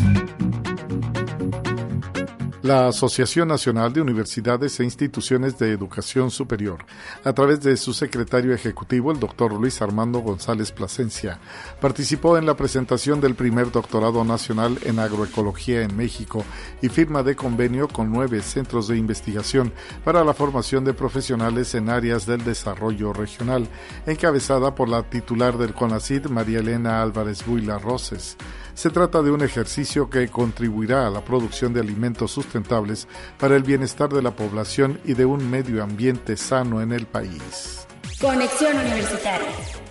La Asociación Nacional de Universidades e Instituciones de Educación Superior, a través de su secretario ejecutivo, el doctor Luis Armando González Plasencia, participó en la presentación del primer doctorado nacional en agroecología en México y firma de convenio con nueve centros de investigación para la formación de profesionales en áreas del desarrollo regional, encabezada por la titular del CONACID, María Elena Álvarez Buila Roses. Se trata de un ejercicio que contribuirá a la producción de alimentos sustentables para el bienestar de la población y de un medio ambiente sano en el país. Conexión Universitaria.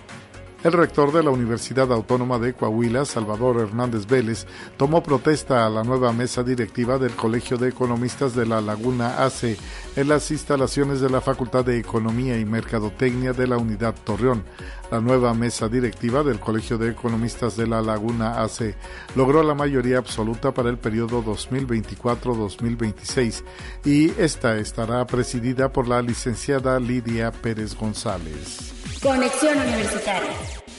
El rector de la Universidad Autónoma de Coahuila, Salvador Hernández Vélez, tomó protesta a la nueva mesa directiva del Colegio de Economistas de la Laguna AC en las instalaciones de la Facultad de Economía y Mercadotecnia de la Unidad Torreón. La nueva mesa directiva del Colegio de Economistas de la Laguna AC logró la mayoría absoluta para el periodo 2024-2026 y esta estará presidida por la licenciada Lidia Pérez González. Conexión Universitaria.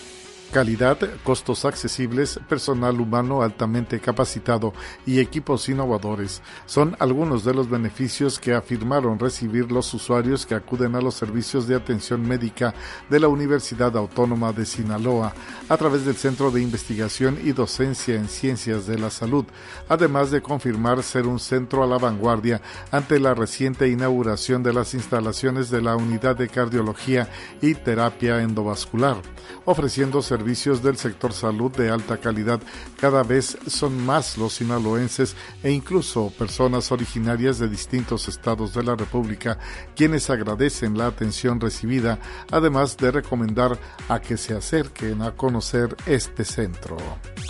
Calidad, costos accesibles, personal humano altamente capacitado y equipos innovadores. Son algunos de los beneficios que afirmaron recibir los usuarios que acuden a los servicios de atención médica de la Universidad Autónoma de Sinaloa a través del Centro de Investigación y Docencia en Ciencias de la Salud, además de confirmar ser un centro a la vanguardia ante la reciente inauguración de las instalaciones de la Unidad de Cardiología y Terapia Endovascular, ofreciendo servicios servicios del sector salud de alta calidad. Cada vez son más los sinaloenses e incluso personas originarias de distintos estados de la República quienes agradecen la atención recibida, además de recomendar a que se acerquen a conocer este centro.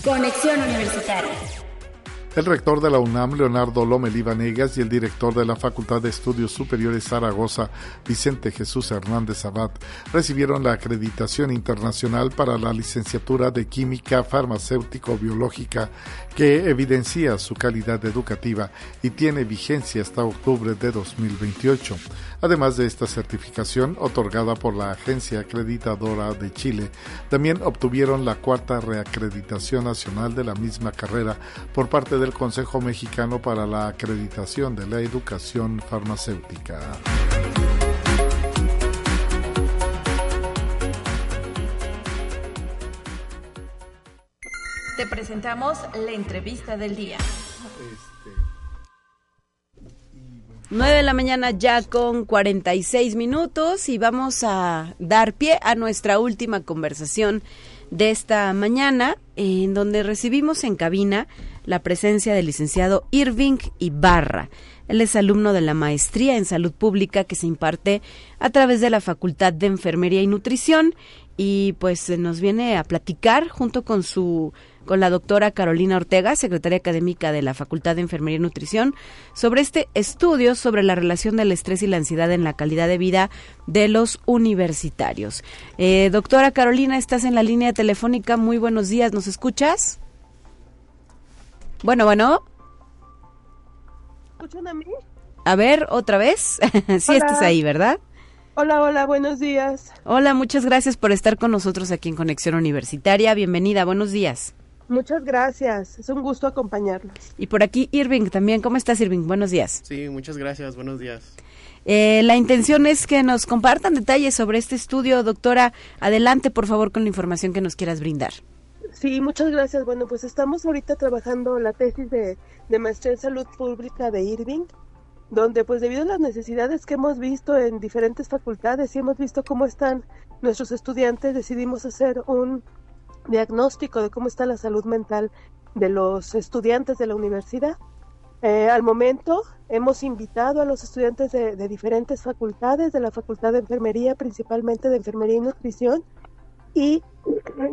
Conexión Universitaria. El rector de la UNAM, Leonardo Lomelí Vanegas, y el director de la Facultad de Estudios Superiores Zaragoza, Vicente Jesús Hernández Abad, recibieron la acreditación internacional para la licenciatura de Química Farmacéutico-Biológica, que evidencia su calidad educativa y tiene vigencia hasta octubre de 2028. Además de esta certificación otorgada por la Agencia Acreditadora de Chile, también obtuvieron la cuarta reacreditación nacional de la misma carrera por parte del Consejo Mexicano para la Acreditación de la Educación Farmacéutica. Te presentamos la entrevista del día. 9 de la mañana ya con 46 minutos y vamos a dar pie a nuestra última conversación de esta mañana en donde recibimos en cabina la presencia del licenciado Irving Ibarra. Él es alumno de la maestría en salud pública que se imparte a través de la Facultad de Enfermería y Nutrición y pues nos viene a platicar junto con su con la doctora Carolina Ortega, secretaria académica de la Facultad de Enfermería y Nutrición, sobre este estudio sobre la relación del estrés y la ansiedad en la calidad de vida de los universitarios. Eh, doctora Carolina, estás en la línea telefónica. Muy buenos días, ¿nos escuchas? Bueno, bueno. ¿Escuchan a mí? A ver, otra vez. sí, estás ahí, ¿verdad? Hola, hola, buenos días. Hola, muchas gracias por estar con nosotros aquí en Conexión Universitaria. Bienvenida, buenos días. Muchas gracias, es un gusto acompañarlos. Y por aquí Irving también, ¿cómo estás Irving? Buenos días. Sí, muchas gracias, buenos días. Eh, la intención es que nos compartan detalles sobre este estudio. Doctora, adelante por favor con la información que nos quieras brindar. Sí, muchas gracias. Bueno, pues estamos ahorita trabajando la tesis de, de maestría en salud pública de Irving, donde pues debido a las necesidades que hemos visto en diferentes facultades y hemos visto cómo están nuestros estudiantes, decidimos hacer un diagnóstico de cómo está la salud mental de los estudiantes de la universidad. Eh, al momento hemos invitado a los estudiantes de, diferentes facultades, de la Facultad de Enfermería, principalmente de Enfermería y Nutrición, y,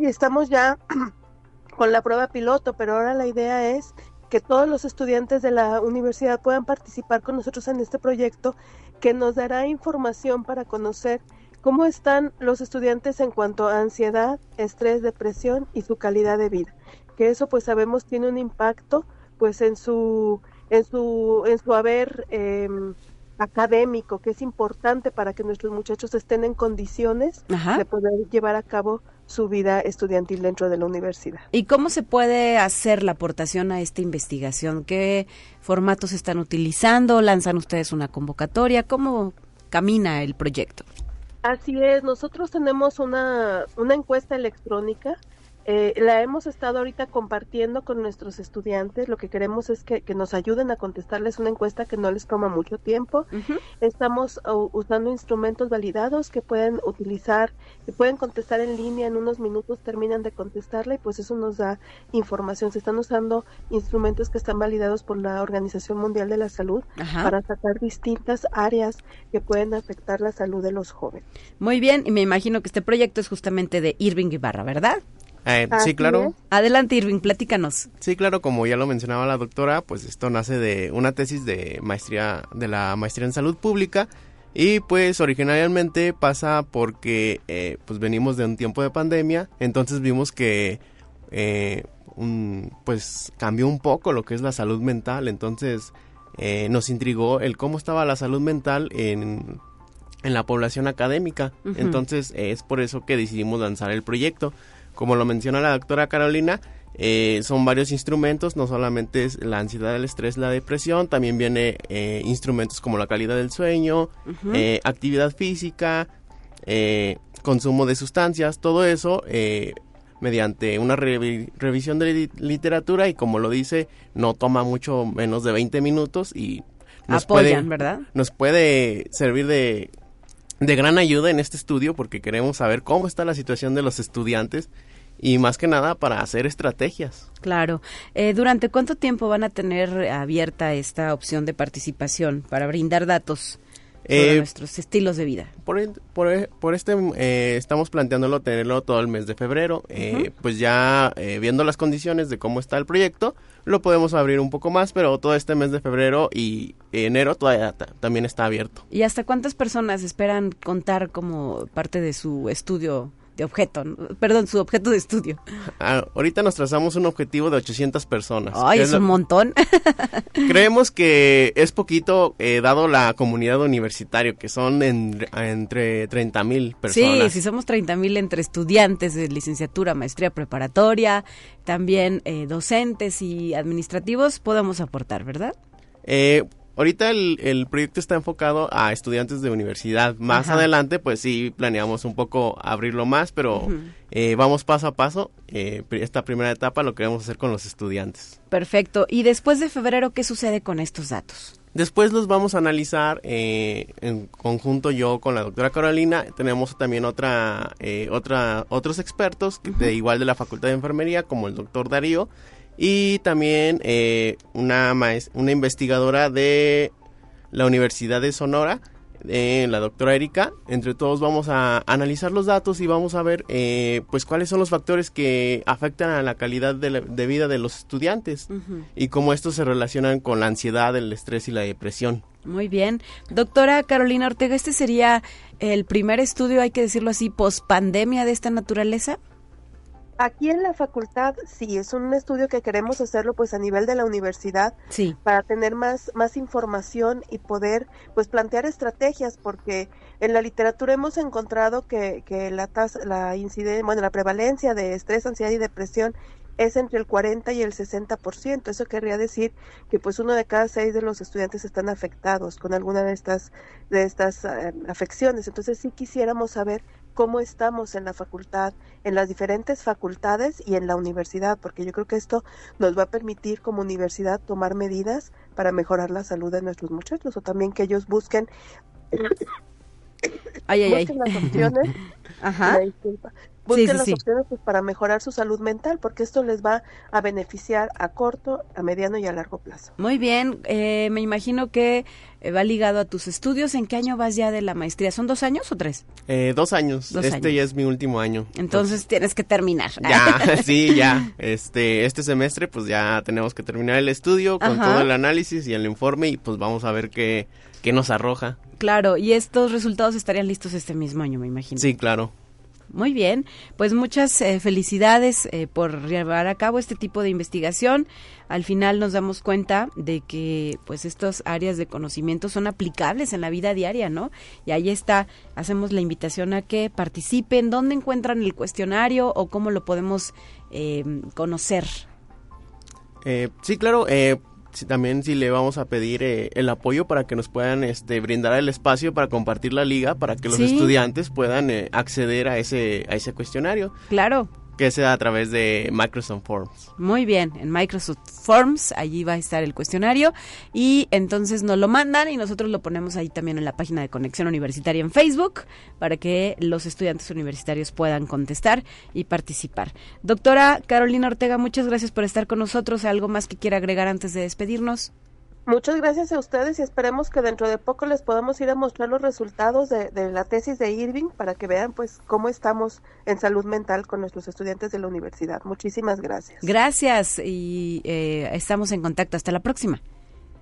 y estamos ya con la prueba piloto, pero ahora la idea es que todos los estudiantes de la universidad puedan participar con nosotros en este proyecto que nos dará información para conocer ¿Cómo están los estudiantes en cuanto a ansiedad, estrés, depresión y su calidad de vida? Que eso pues sabemos tiene un impacto pues en su en su en su haber em, académico que es importante para que nuestros muchachos estén en condiciones de poder llevar a cabo su vida estudiantil dentro de la universidad. ¿Y cómo se puede hacer la aportación a esta investigación? ¿Qué formatos están utilizando? ¿Lanzan ustedes una convocatoria? ¿Cómo camina el proyecto? Así es, nosotros tenemos una, una encuesta electrónica eh, la hemos estado ahorita compartiendo con nuestros estudiantes. Lo que queremos es que, nos ayuden a contestarles una encuesta que no les toma mucho tiempo. Estamos usando instrumentos validados que pueden utilizar, que pueden contestar en línea en unos minutos, terminan de contestarla y pues eso nos da información. Se están usando instrumentos que están validados por la Organización Mundial de la Salud para sacar distintas áreas que pueden afectar la salud de los jóvenes. Muy bien, y me imagino que este proyecto es justamente de Irving Ibarra, ¿verdad? Eh, sí, claro. Adelante, Irving, platícanos. Sí, claro, como ya lo mencionaba la doctora, pues esto nace de una tesis de maestría, de la maestría en salud pública. Y pues originalmente pasa porque eh, pues venimos de un tiempo de pandemia, entonces vimos que eh, pues cambió un poco lo que es la salud mental, entonces nos intrigó el cómo estaba la salud mental en, en la población académica, entonces es por eso que decidimos lanzar el proyecto. Como lo menciona la doctora Carolina, eh, son varios instrumentos, no solamente es la ansiedad, el estrés, la depresión, también viene eh, instrumentos como la calidad del sueño, eh, actividad física, consumo de sustancias, todo eso mediante una revisión de literatura y como lo dice, no toma mucho menos de 20 minutos y nos Apoyan, ¿verdad? Nos puede servir de, de gran ayuda en este estudio porque queremos saber cómo está la situación de los estudiantes y más que nada para hacer estrategias. Claro. Eh, ¿Durante cuánto tiempo van a tener abierta esta opción de participación para brindar datos? sobre nuestros estilos de vida. Por, por, por este eh, estamos planteándolo tenerlo todo el mes de febrero. Eh, Pues ya eh, viendo las condiciones de cómo está el proyecto, lo podemos abrir un poco más, pero todo este mes de febrero y enero todavía también está abierto. ¿Y hasta cuántas personas esperan contar como parte de su estudio objeto, perdón, su objeto de estudio. Ah, ahorita nos trazamos un objetivo de 800 personas. Ay, es, un montón. Creemos que es poquito eh, dado la comunidad universitaria, que son entre 30 mil personas. Sí, si somos 30 mil entre estudiantes de licenciatura, maestría preparatoria, también eh, docentes y administrativos, podemos aportar, ¿verdad? Eh, Ahorita el, proyecto está enfocado a estudiantes de universidad. Más adelante, pues sí, planeamos un poco abrirlo más, pero eh, vamos paso a paso. Eh, esta primera etapa lo queremos hacer con los estudiantes. Perfecto. ¿Y después de febrero qué sucede con estos datos? Después los vamos a analizar eh, en conjunto yo con la doctora Carolina. Tenemos también otra, otra, otros expertos de igual de la Facultad de Enfermería, como el doctor Darío y también eh, una, una investigadora de la Universidad de Sonora, eh, la doctora Erika. Entre todos vamos a analizar los datos y vamos a ver eh, pues cuáles son los factores que afectan a la calidad de, vida de los estudiantes y cómo estos se relacionan con la ansiedad, el estrés y la depresión. Muy bien. Doctora Carolina Ortega, ¿este sería el primer estudio, hay que decirlo así, post pandemia de esta naturaleza? Aquí en la facultad sí, es un estudio que queremos hacerlo pues a nivel de la universidad sí. para tener más, más información y poder pues plantear estrategias porque en la literatura hemos encontrado que, que la tasa, la incidencia, bueno, la prevalencia de estrés, ansiedad y depresión es entre el 40 y el 60%. Eso querría decir que pues uno de cada seis de los estudiantes están afectados con alguna de estas, de estas eh, afecciones. Entonces sí quisiéramos saber cómo estamos en la facultad, en las diferentes facultades y en la universidad, porque yo creo que esto nos va a permitir como universidad tomar medidas para mejorar la salud de nuestros muchachos o también que ellos busquen, ay, busquen las opciones. Ajá busquen las opciones pues, para mejorar su salud mental, porque esto les va a beneficiar a corto, a mediano y a largo plazo. Muy bien, eh, me imagino que eh, va ligado a tus estudios. ¿En qué año vas ya de la maestría? ¿Son dos años o tres? Eh, dos años. este ya es mi último año. Entonces, tienes que terminar. Ya, sí, ya. Este, este semestre pues ya tenemos que terminar el estudio con todo el análisis y el informe y pues vamos a ver qué, qué nos arroja. Claro, y estos resultados estarían listos este mismo año, me imagino. Sí, claro. Muy bien, pues muchas eh, felicidades eh, por llevar a cabo este tipo de investigación. Al final nos damos cuenta de que pues estas áreas de conocimiento son aplicables en la vida diaria, ¿no? Y ahí está, hacemos la invitación a que participen, dónde encuentran el cuestionario o cómo lo podemos eh, conocer. sí, claro, también si le vamos a pedir eh, el apoyo para que nos puedan este, brindar el espacio para compartir la liga, para que los estudiantes puedan eh, acceder a ese, a ese cuestionario. Claro que sea a través de Microsoft Forms. Muy bien, en Microsoft Forms, allí va a estar el cuestionario y entonces nos lo mandan y nosotros lo ponemos ahí también en la página de Conexión Universitaria en Facebook para que los estudiantes universitarios puedan contestar y participar. Doctora Carolina Ortega, muchas gracias por estar con nosotros. ¿Algo más que quiera agregar antes de despedirnos? Muchas gracias a ustedes y esperemos que dentro de poco les podamos ir a mostrar los resultados de, la tesis de Irving para que vean pues cómo estamos en salud mental con nuestros estudiantes de la universidad. Muchísimas gracias. Gracias y eh, estamos en contacto. Hasta la próxima.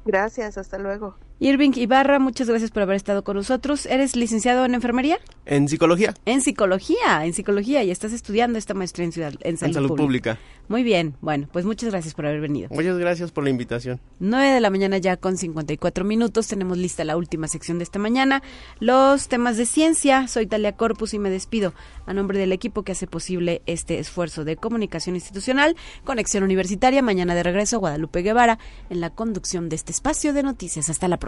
Gracias, hasta luego. Irving Ibarra, muchas gracias por haber estado con nosotros. ¿Eres licenciado en enfermería? En psicología. En psicología, en psicología, y estás estudiando esta maestría en, ciudad, en salud, pública. Muy bien, bueno, pues muchas gracias por haber venido. Muchas gracias por la invitación. 9 de la mañana ya con 54 minutos, tenemos lista la última sección de esta mañana, los temas de ciencia. Soy Talia Corpus y me despido a nombre del equipo que hace posible este esfuerzo de comunicación institucional, Conexión Universitaria, mañana de regreso, Guadalupe Guevara, en la conducción de este espacio de noticias. Hasta la próxima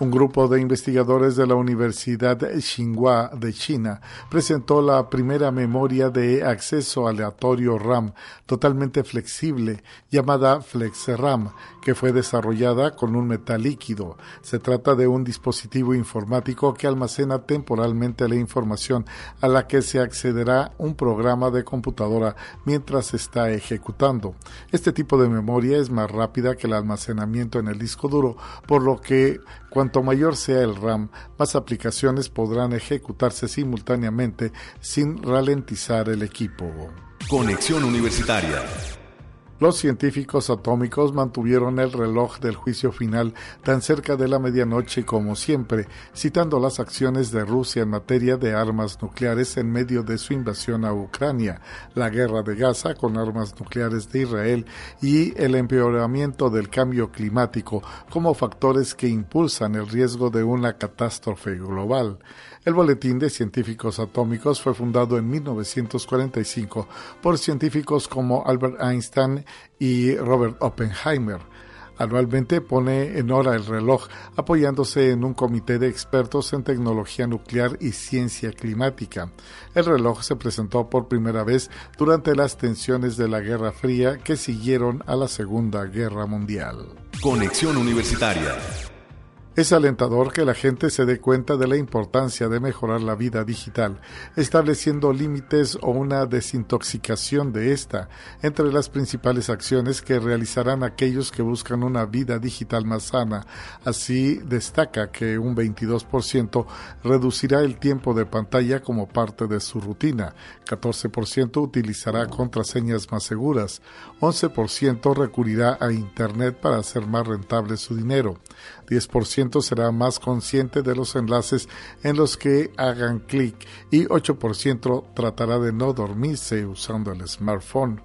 Un grupo de investigadores de la Universidad Tsinghua de China presentó la primera memoria de acceso aleatorio RAM totalmente flexible llamada FlexRAM, que fue desarrollada con un metal líquido. Se trata de un dispositivo informático que almacena temporalmente la información a la que se accederá un programa de computadora mientras está ejecutando. Este tipo de memoria es más rápida que el almacenamiento en el disco duro, por lo que Cuanto mayor sea el RAM, más aplicaciones podrán ejecutarse simultáneamente sin ralentizar el equipo. Conexión Universitaria. Los científicos atómicos mantuvieron el reloj del juicio final tan cerca de la medianoche como siempre, citando las acciones de Rusia en materia de armas nucleares en medio de su invasión a Ucrania, la guerra de Gaza con armas nucleares de Israel y el empeoramiento del cambio climático como factores que impulsan el riesgo de una catástrofe global. El Boletín de Científicos Atómicos fue fundado en 1945 por científicos como Albert Einstein y Robert Oppenheimer. Anualmente pone en hora el reloj, apoyándose en un comité de expertos en tecnología nuclear y ciencia climática. El reloj se presentó por primera vez durante las tensiones de la Guerra Fría que siguieron a la Segunda Guerra Mundial. Conexión Universitaria. Es alentador que la gente se dé cuenta de la importancia de mejorar la vida digital, estableciendo límites o una desintoxicación de esta, entre las principales acciones que realizarán aquellos que buscan una vida digital más sana. Así destaca que un 22% reducirá el tiempo de pantalla como parte de su rutina, 14% utilizará contraseñas más seguras, 11% recurrirá a Internet para hacer más rentable su dinero, 10% será más consciente de los enlaces en los que hagan clic y 8% tratará de no dormirse usando el smartphone.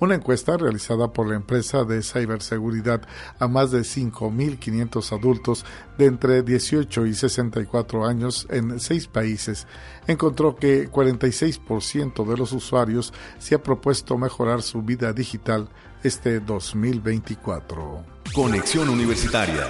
Una encuesta realizada por la empresa de ciberseguridad a más de 5.500 adultos de entre 18 y 64 años en seis países encontró que 46% de los usuarios se ha propuesto mejorar su vida digital este 2024. Conexión Universitaria.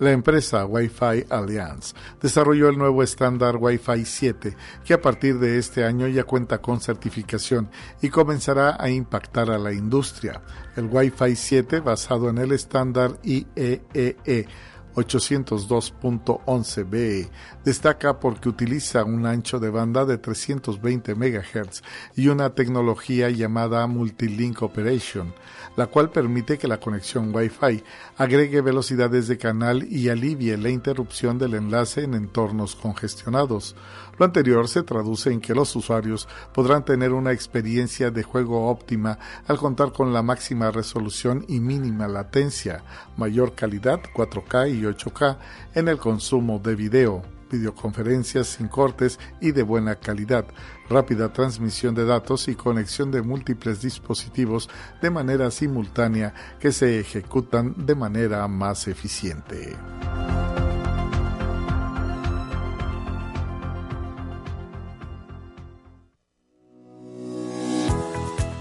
La empresa Wi-Fi Alliance desarrolló el nuevo estándar Wi-Fi 7, que a partir de este año ya cuenta con certificación y comenzará a impactar a la industria. El Wi-Fi 7, basado en el estándar IEEE 802.11b destaca porque utiliza un ancho de banda de 320 MHz y una tecnología llamada Multilink Operation, la cual permite que la conexión Wi-Fi agregue velocidades de canal y alivie la interrupción del enlace en entornos congestionados. Lo anterior se traduce en que los usuarios podrán tener una experiencia de juego óptima al contar con la máxima resolución y mínima latencia, mayor calidad 4K y 8K en el consumo de video, videoconferencias sin cortes y de buena calidad, rápida transmisión de datos y conexión de múltiples dispositivos de manera simultánea que se ejecutan de manera más eficiente.